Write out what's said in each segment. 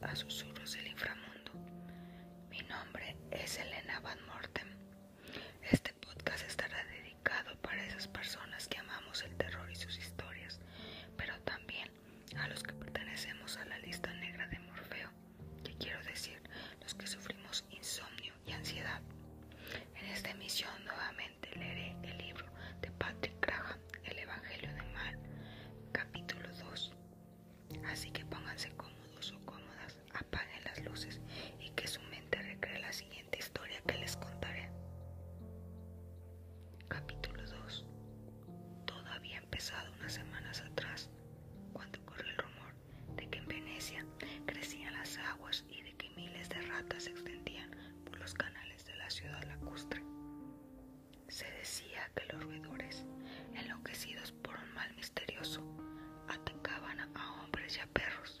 a susurros el inframundo. se extendían por los canales de la ciudad lacustre. Se decía que los roedores, enloquecidos por un mal misterioso, atacaban a hombres y a perros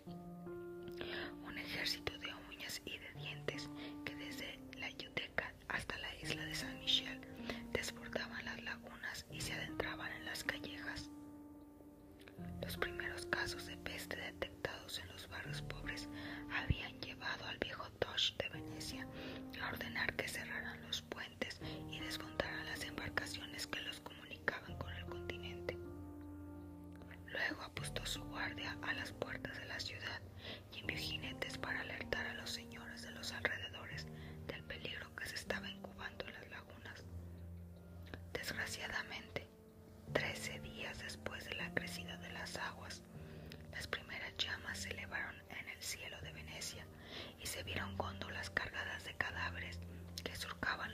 Los primeros casos de peste detectados en los barrios pobres habían llevado al viejo Tosh de Venecia a ordenar que cerraran los puentes y desmontaran las embarcaciones que los comunicaban con el continente. Luego apostó su guardia a las puertas de la ciudad y envió jinetes para alertar a los señores de los alrededores del peligro que se estaba incubando en las lagunas. Desgraciadamente, después de la crecida de las aguas, las primeras llamas se elevaron en el cielo de Venecia y se vieron góndolas cargadas de cadáveres que surcaban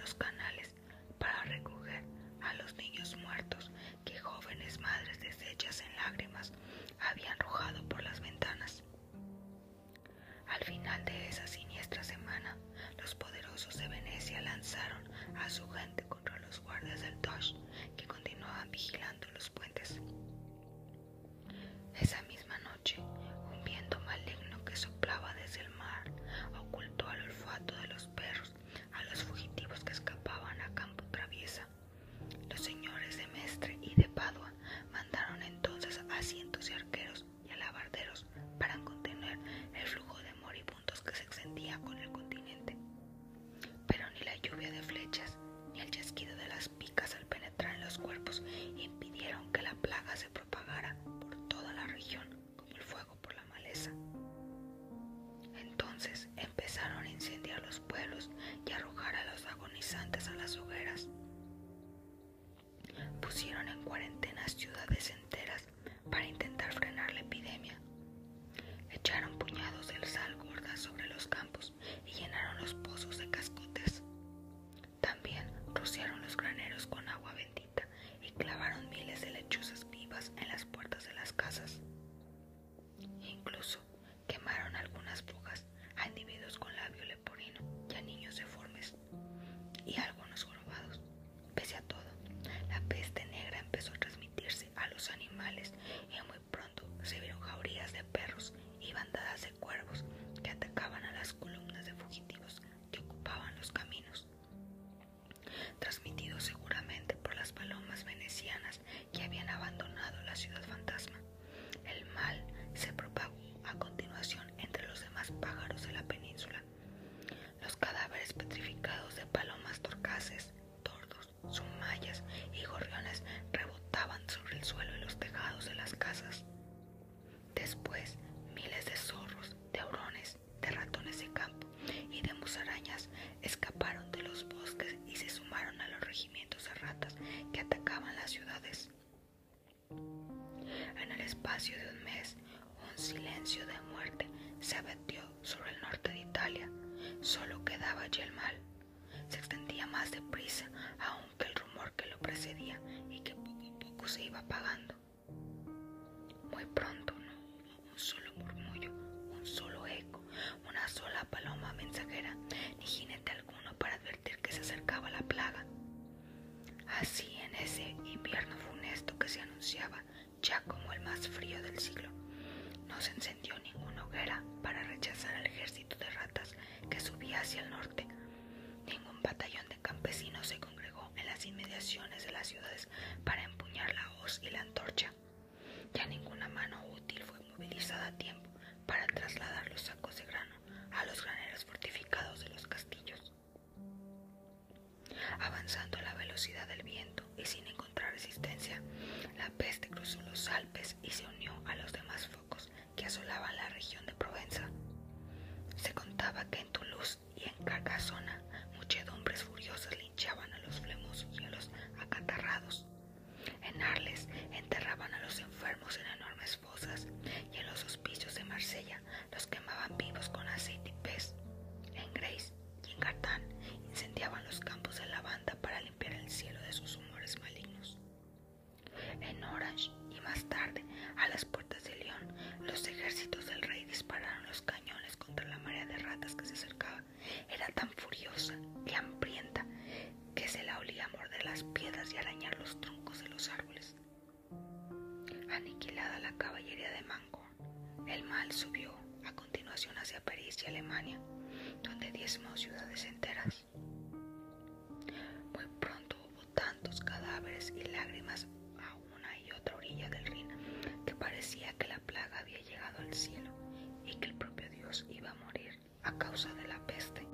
agonizantes a las hogueras. espacio de un mes, un silencio de muerte se abatió sobre el norte de Italia. Solo quedaba allí el mal. Se extendía más deprisa aún que el rumor que lo precedía y que poco a poco se iba apagando. Muy pronto, no, hubo un solo murmullo, un solo eco, una sola paloma mensajera, ni jinete alguno para advertir que se acercaba la plaga. Así, en ese invierno funesto que se anunciaba, ya como el más frío del siglo. No se encendió ninguna hoguera para rechazar al ejército de ratas que subía hacia el norte. Ningún batallón asolaban la región de Provenza. Se contaba que en Toulouse y en Carcassona Aniquilada la caballería de Mangor, el mal subió a continuación hacia París y Alemania, donde diezmó ciudades enteras. Muy pronto hubo tantos cadáveres y lágrimas a una y otra orilla del Rin que parecía que la plaga había llegado al cielo y que el propio Dios iba a morir a causa de la peste.